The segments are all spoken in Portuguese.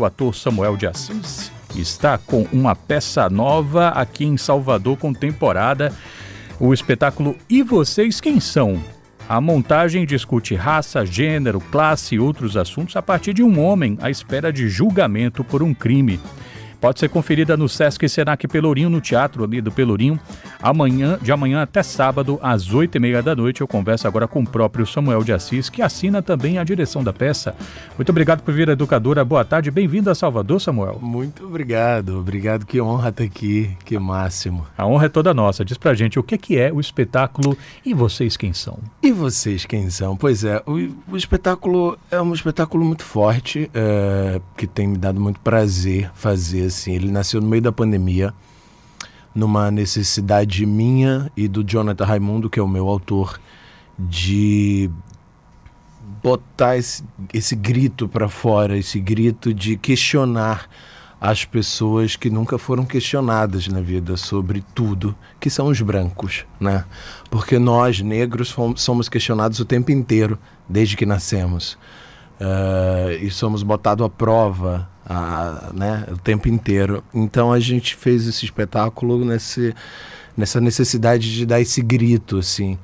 O ator Samuel de Assis está com uma peça nova aqui em Salvador, contemporada. O espetáculo E Vocês Quem São? A montagem discute raça, gênero, classe e outros assuntos a partir de um homem à espera de julgamento por um crime. Pode ser conferida no Sesc Senac Pelourinho, no Teatro ali do Pelourinho, amanhã, de amanhã até sábado, às oito e meia da noite. Eu converso agora com o próprio Samuel de Assis, que assina também a direção da peça. Muito obrigado por vir, educadora. Boa tarde, bem-vindo a Salvador, Samuel. Muito obrigado, obrigado. Que honra estar aqui, que máximo. A honra é toda nossa. Diz pra gente o que, que é o espetáculo e vocês quem são? E vocês quem são? Pois é, o, o espetáculo é um espetáculo muito forte, é, que tem me dado muito prazer fazer assim. Ele nasceu no meio da pandemia, numa necessidade minha e do Jonathan Raimundo, que é o meu autor, de botar esse, esse grito para fora, esse grito de questionar as pessoas que nunca foram questionadas na vida sobre tudo, que são os brancos, né? Porque nós, negros, somos questionados o tempo inteiro, desde que nascemos. Uh, e somos botados à prova a, né, o tempo inteiro. Então a gente fez esse espetáculo nesse, nessa necessidade de dar esse grito, assim.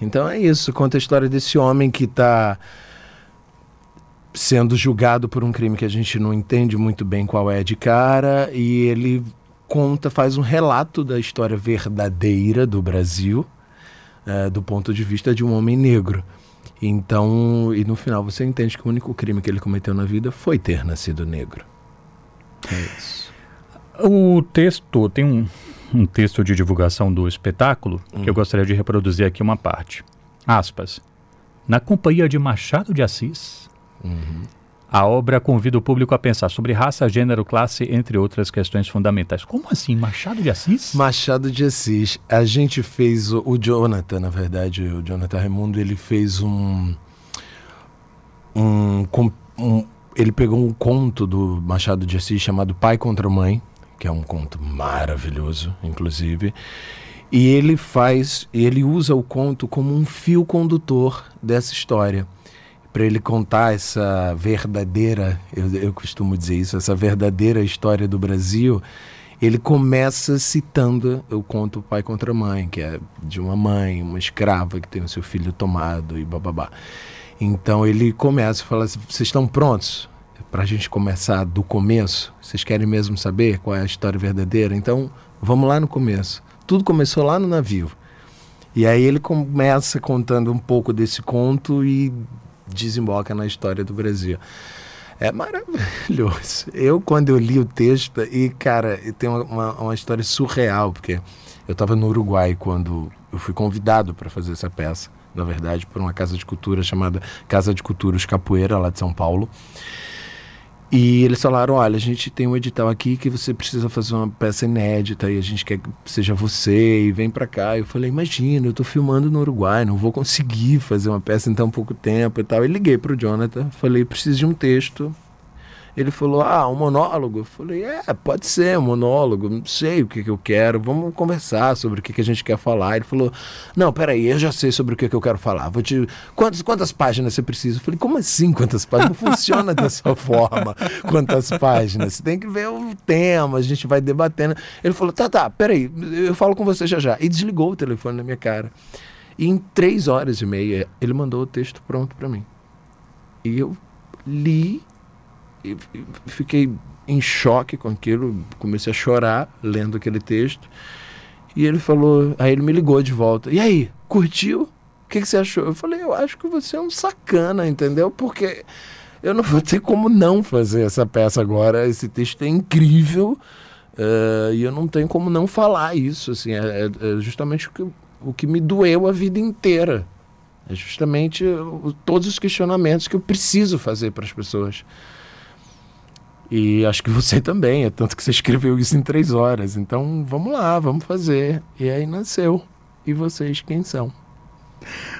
Então é isso, conta a história desse homem que está sendo julgado por um crime que a gente não entende muito bem qual é de cara e ele conta, faz um relato da história verdadeira do Brasil é, do ponto de vista de um homem negro. Então, e no final você entende que o único crime que ele cometeu na vida foi ter nascido negro. É isso. O texto tem um, um texto de divulgação do espetáculo hum. que eu hum. gostaria de reproduzir aqui uma parte. Aspas. Na companhia de Machado de Assis, uhum. A obra convida o público a pensar sobre raça, gênero, classe, entre outras questões fundamentais. Como assim, Machado de Assis? Machado de Assis. A gente fez, o, o Jonathan, na verdade, o Jonathan Raimundo, ele fez um, um, um ele pegou um conto do Machado de Assis chamado Pai contra Mãe, que é um conto maravilhoso, inclusive. E ele faz, ele usa o conto como um fio condutor dessa história. Para ele contar essa verdadeira, eu, eu costumo dizer isso, essa verdadeira história do Brasil, ele começa citando o conto Pai contra Mãe, que é de uma mãe, uma escrava que tem o seu filho tomado e bababá. Então ele começa a falar assim: vocês estão prontos para a gente começar do começo? Vocês querem mesmo saber qual é a história verdadeira? Então vamos lá no começo. Tudo começou lá no navio. E aí ele começa contando um pouco desse conto e desemboca na história do Brasil. É maravilhoso. Eu, quando eu li o texto, e cara, tem uma, uma história surreal, porque eu estava no Uruguai quando eu fui convidado para fazer essa peça na verdade, por uma casa de cultura chamada Casa de Culturas Capoeira, lá de São Paulo. E eles falaram: olha, a gente tem um edital aqui que você precisa fazer uma peça inédita e a gente quer que seja você e vem para cá. Eu falei: imagina, eu tô filmando no Uruguai, não vou conseguir fazer uma peça em tão pouco tempo e tal. E liguei pro Jonathan, falei: preciso de um texto ele falou: Ah, um monólogo? Eu falei: É, pode ser um monólogo, não sei o que, que eu quero, vamos conversar sobre o que, que a gente quer falar. Ele falou: Não, peraí, eu já sei sobre o que, que eu quero falar. Vou te... quantas, quantas páginas você precisa? Eu falei: Como assim quantas páginas? Não funciona dessa forma. Quantas páginas? Você tem que ver o tema, a gente vai debatendo. Ele falou: Tá, tá, peraí, eu falo com você já já. E desligou o telefone na minha cara. E em três horas e meia, ele mandou o texto pronto para mim. E eu li e fiquei em choque com aquilo, comecei a chorar lendo aquele texto. E ele falou, aí ele me ligou de volta. E aí, curtiu? O que, que você achou? Eu falei, eu acho que você é um sacana, entendeu? Porque eu não vou ter como não fazer essa peça agora. Esse texto é incrível uh, e eu não tenho como não falar isso. Assim, é, é justamente o que, o que me doeu a vida inteira. É justamente o, todos os questionamentos que eu preciso fazer para as pessoas. E acho que você também, é tanto que você escreveu isso em três horas. Então vamos lá, vamos fazer. E aí nasceu. E vocês quem são?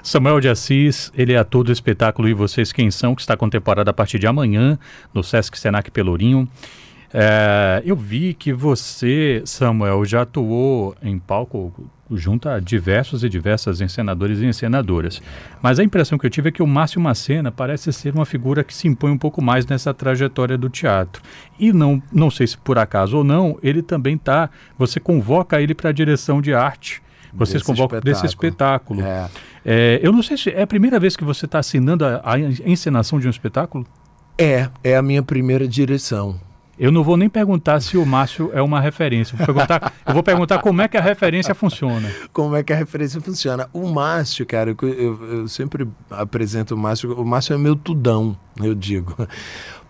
Samuel de Assis, ele é ator do espetáculo E Vocês Quem São, que está com temporada a partir de amanhã no Sesc Senac Pelourinho. É, eu vi que você, Samuel, já atuou em palco junta diversos e diversas encenadores e encenadoras. Mas a impressão que eu tive é que o Márcio Macena parece ser uma figura que se impõe um pouco mais nessa trajetória do teatro. E não, não sei se por acaso ou não, ele também está. Você convoca ele para a direção de arte. Vocês desse convocam espetáculo. desse espetáculo. É. É, eu não sei se é a primeira vez que você está assinando a, a encenação de um espetáculo? É, é a minha primeira direção. Eu não vou nem perguntar se o Márcio é uma referência. Vou eu vou perguntar como é que a referência funciona. Como é que a referência funciona? O Márcio, cara, eu, eu sempre apresento o Márcio. O Márcio é meu tudão, eu digo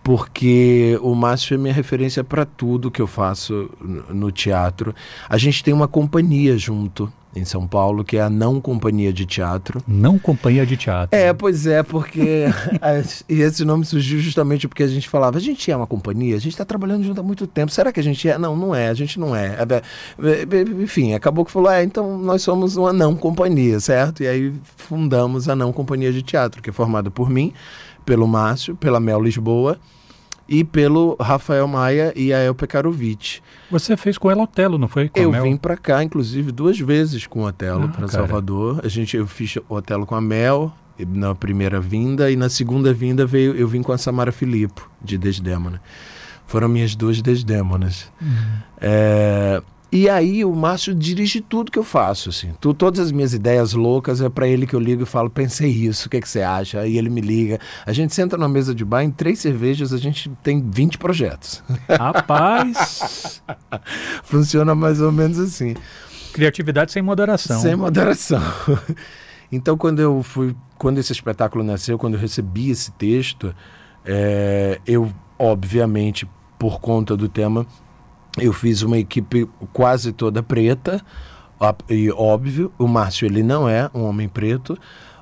porque o Márcio é minha referência para tudo que eu faço no teatro. A gente tem uma companhia junto em São Paulo, que é a Não Companhia de Teatro. Não Companhia de Teatro. É, pois é, porque. e esse nome surgiu justamente porque a gente falava: a gente é uma companhia, a gente está trabalhando junto há muito tempo. Será que a gente é? Não, não é, a gente não é. é, é, é enfim, acabou que falou: é, então nós somos uma não companhia, certo? E aí fundamos a Não Companhia de Teatro, que é formada por mim, pelo Márcio, pela Mel Lisboa e pelo Rafael Maia e a El Pekarovic. Você fez com ela Otelo, não foi? Com eu vim para cá, inclusive, duas vezes com o Otelo ah, para Salvador. A gente, eu fiz o Otelo com a Mel na primeira vinda e na segunda vinda veio, eu vim com a Samara Filippo, de Desdémona. Foram minhas duas Desdémonas. Uhum. É, e aí o Márcio dirige tudo que eu faço, assim. Tu, todas as minhas ideias loucas é para ele que eu ligo e falo, pensei isso, o que, é que você acha? Aí ele me liga. A gente senta numa mesa de bar, em três cervejas a gente tem 20 projetos. Rapaz! Funciona mais ou menos assim. Criatividade sem moderação. Sem moderação. então quando eu fui, quando esse espetáculo nasceu, quando eu recebi esse texto, é, eu obviamente por conta do tema eu fiz uma equipe quase toda preta, e óbvio, o Márcio ele não é um homem preto,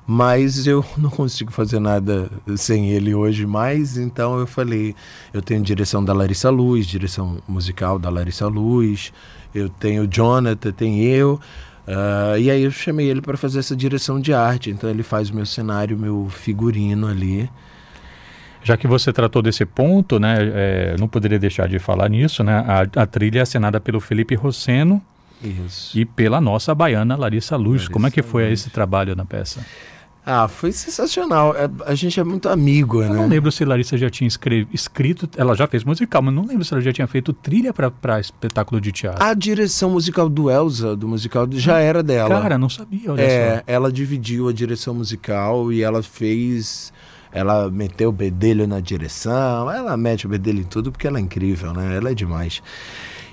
mas eu não consigo fazer nada sem ele hoje mais, então eu falei, eu tenho direção da Larissa Luz, direção musical da Larissa Luz, eu tenho Jonathan, tem eu, uh, e aí eu chamei ele para fazer essa direção de arte, então ele faz o meu cenário, meu figurino ali, já que você tratou desse ponto, né, é, não poderia deixar de falar nisso, né? A, a trilha é assinada pelo Felipe Rosseno Isso. e pela nossa baiana Larissa Luz. Larissa Como é que foi Luz. esse trabalho na peça? Ah, foi sensacional. É, a gente é muito amigo, eu né? não lembro se Larissa já tinha escrito, ela já fez musical, mas não lembro se ela já tinha feito trilha para espetáculo de teatro. A direção musical do Elsa, do musical, já era dela. Cara, não sabia, olha é, só. Ela dividiu a direção musical e ela fez ela meteu o bedelho na direção, ela mete o bedelho em tudo porque ela é incrível, né? Ela é demais.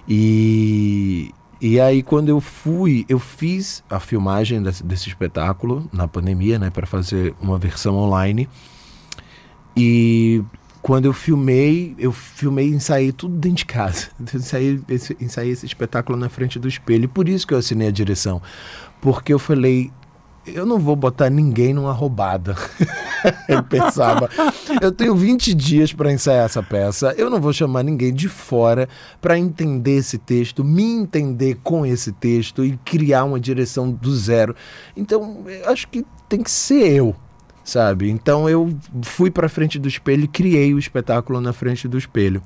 E, e aí quando eu fui, eu fiz a filmagem desse, desse espetáculo na pandemia, né, para fazer uma versão online. E quando eu filmei, eu filmei e ensaiei tudo dentro de casa. ensaiei esse, ensaiei esse espetáculo na frente do espelho. Por isso que eu assinei a direção. Porque eu falei, eu não vou botar ninguém numa roubada. Ele pensava, eu tenho 20 dias para ensaiar essa peça, eu não vou chamar ninguém de fora para entender esse texto, me entender com esse texto e criar uma direção do zero. Então, acho que tem que ser eu, sabe? Então eu fui para frente do espelho e criei o espetáculo na frente do espelho.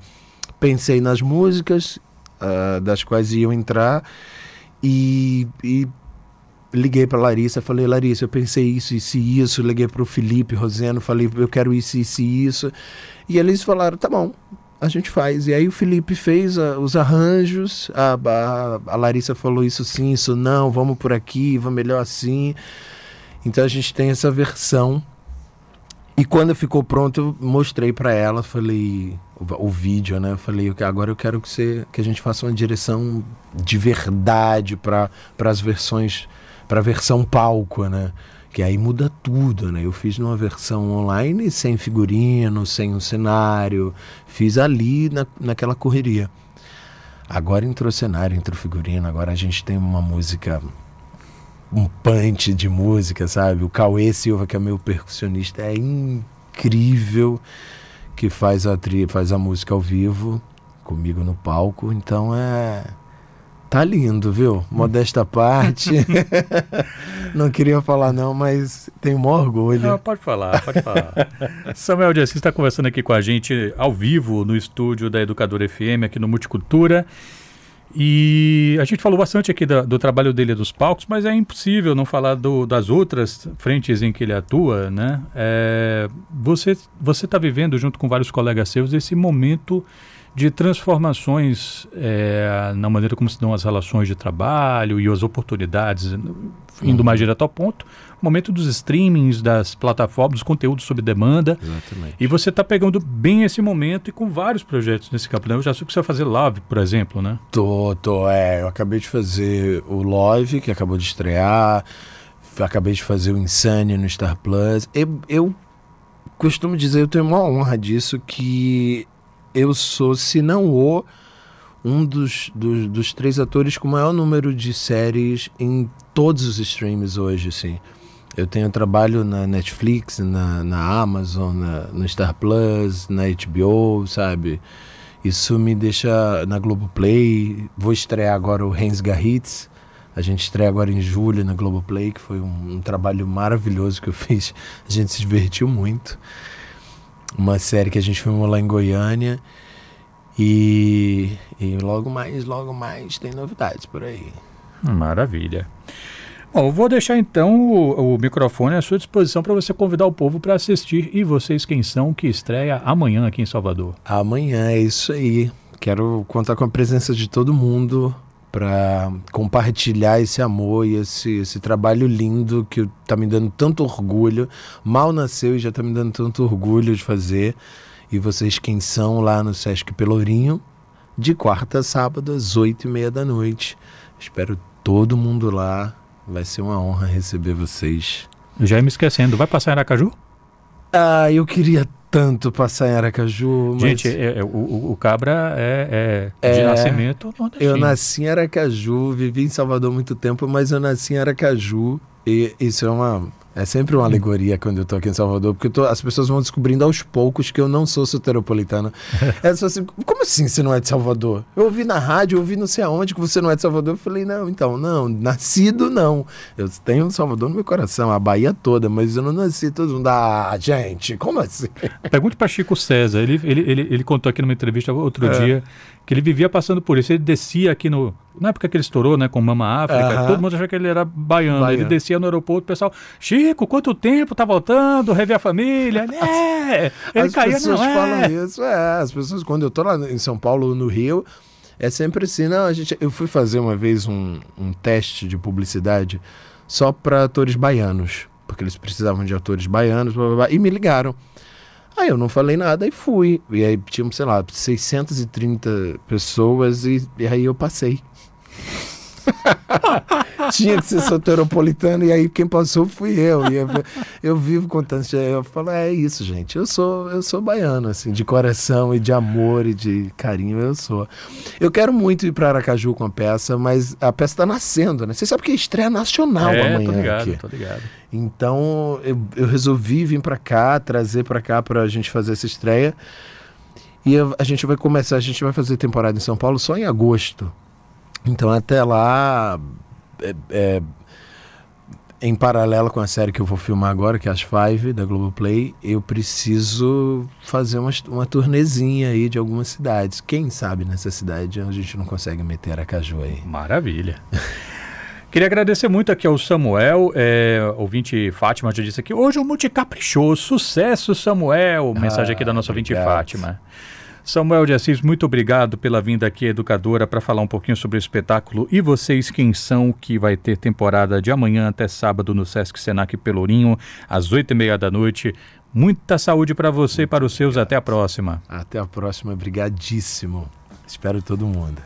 Pensei nas músicas uh, das quais iam entrar e, e liguei para Larissa, falei, Larissa, eu pensei isso, isso e isso, liguei para o Felipe Roseno, falei, eu quero isso, isso e isso. E eles falaram, tá bom, a gente faz. E aí o Felipe fez a, os arranjos, a, a, a, Larissa falou isso sim, isso não, vamos por aqui, vamos melhor assim. Então a gente tem essa versão. E quando ficou pronto, eu mostrei para ela, falei o, o, vídeo, né? Eu falei, agora eu quero que você que a gente faça uma direção de verdade para as versões para a versão palco, né? Que aí muda tudo, né? Eu fiz numa versão online sem figurino, sem um cenário, fiz ali na, naquela correria. Agora entrou cenário, entrou figurino, agora a gente tem uma música, um punch de música, sabe? O Cauê Silva, que é meu percussionista, é incrível que faz a, tri, faz a música ao vivo comigo no palco, então é Tá lindo, viu? Modesta parte. não queria falar não, mas tenho maior orgulho. Não, pode falar, pode falar. Samuel de Assis está conversando aqui com a gente ao vivo no estúdio da Educadora FM, aqui no Multicultura. E a gente falou bastante aqui do, do trabalho dele dos palcos, mas é impossível não falar do, das outras frentes em que ele atua, né? É, você você está vivendo junto com vários colegas seus esse momento de transformações é, na maneira como se dão as relações de trabalho e as oportunidades, indo uhum. mais direto ao ponto, momento dos streamings, das plataformas, dos conteúdos sob demanda. Exatamente. E você está pegando bem esse momento e com vários projetos nesse campo. Né? Eu já sei que você vai fazer Love, por exemplo, né? Tô, tô. É, eu acabei de fazer o Love, que acabou de estrear. Acabei de fazer o Insane no Star Plus. Eu, eu costumo dizer, eu tenho uma honra disso, que eu sou, se não o, um dos, dos, dos, três atores com maior número de séries em todos os streams hoje, assim. Eu tenho trabalho na Netflix, na, na Amazon, na, no Star Plus, na HBO, sabe? Isso me deixa na Globoplay. Vou estrear agora o Hans Garritz. A gente estreia agora em julho na Globoplay, que foi um, um trabalho maravilhoso que eu fiz. A gente se divertiu muito uma série que a gente filmou lá em Goiânia. E, e logo mais, logo mais tem novidades por aí. Maravilha. Bom, vou deixar então o, o microfone à sua disposição para você convidar o povo para assistir E Vocês Quem São, que estreia amanhã aqui em Salvador. Amanhã, é isso aí. Quero contar com a presença de todo mundo para compartilhar esse amor e esse, esse trabalho lindo que está me dando tanto orgulho. Mal nasceu e já está me dando tanto orgulho de fazer. E vocês quem são lá no Sesc Pelourinho, de quarta a sábado, às oito e meia da noite. Espero todo mundo lá. Vai ser uma honra receber vocês. Já ia me esquecendo, vai passar em Aracaju? Ah, eu queria tanto passar em Aracaju. Mas... Gente, é, é, o, o, Cabra é, é de é, nascimento Eu nasci em Aracaju, vivi em Salvador muito tempo, mas eu nasci em Aracaju. E isso é uma é sempre uma alegoria quando eu tô aqui em Salvador, porque tô, as pessoas vão descobrindo aos poucos que eu não sou soteropolitano. é assim, como assim você não é de Salvador? Eu ouvi na rádio, eu ouvi não sei aonde que você não é de Salvador. Eu falei, não, então, não, nascido não. Eu tenho Salvador no meu coração, a Bahia toda, mas eu não nasci todo mundo. Ah, gente, como assim? Pergunte para Chico César, ele, ele, ele, ele contou aqui numa entrevista outro é. dia que ele vivia passando por isso. Ele descia aqui no. Na época que ele estourou, né, com Mama África, todo mundo achava que ele era baiano. baiano. Ele descia no aeroporto, o pessoal, Chico, quanto tempo, tá voltando, rever a família. É, ele as caía, pessoas não, é. falam isso, é. As pessoas, quando eu tô lá em São Paulo no Rio, é sempre assim, não, a gente. Eu fui fazer uma vez um, um teste de publicidade só para atores baianos, porque eles precisavam de atores baianos, blá, blá, blá, e me ligaram. Aí eu não falei nada e fui. E aí tínhamos, sei lá, 630 pessoas e, e aí eu passei. Tinha que ser soteropolitano e aí quem passou fui eu. E eu, eu vivo contando, eu falo, é isso, gente. Eu sou, eu sou baiano, assim, de coração e de amor e de carinho, eu sou. Eu quero muito ir para Aracaju com a peça, mas a peça está nascendo, né? Você sabe que é estreia nacional é, amanhã. Tô ligado, aqui. tô ligado. Então eu, eu resolvi vir para cá, trazer para cá para a gente fazer essa estreia. E a gente vai começar, a gente vai fazer temporada em São Paulo só em agosto. Então até lá, é, é, em paralelo com a série que eu vou filmar agora, que é as Five da Globoplay, eu preciso fazer uma, uma turnezinha aí de algumas cidades. Quem sabe nessa cidade a gente não consegue meter a Caju aí. Maravilha. Queria agradecer muito aqui ao Samuel, é, ouvinte Fátima já disse aqui, hoje o Multi caprichou, sucesso Samuel, mensagem aqui da nossa ouvinte Fátima. Samuel de Assis, muito obrigado pela vinda aqui, educadora, para falar um pouquinho sobre o espetáculo E Vocês Quem São, que vai ter temporada de amanhã até sábado no Sesc Senac Pelourinho, às oito e meia da noite. Muita saúde para você e para os seus. Até a próxima. Até a próxima. Obrigadíssimo. Espero todo mundo.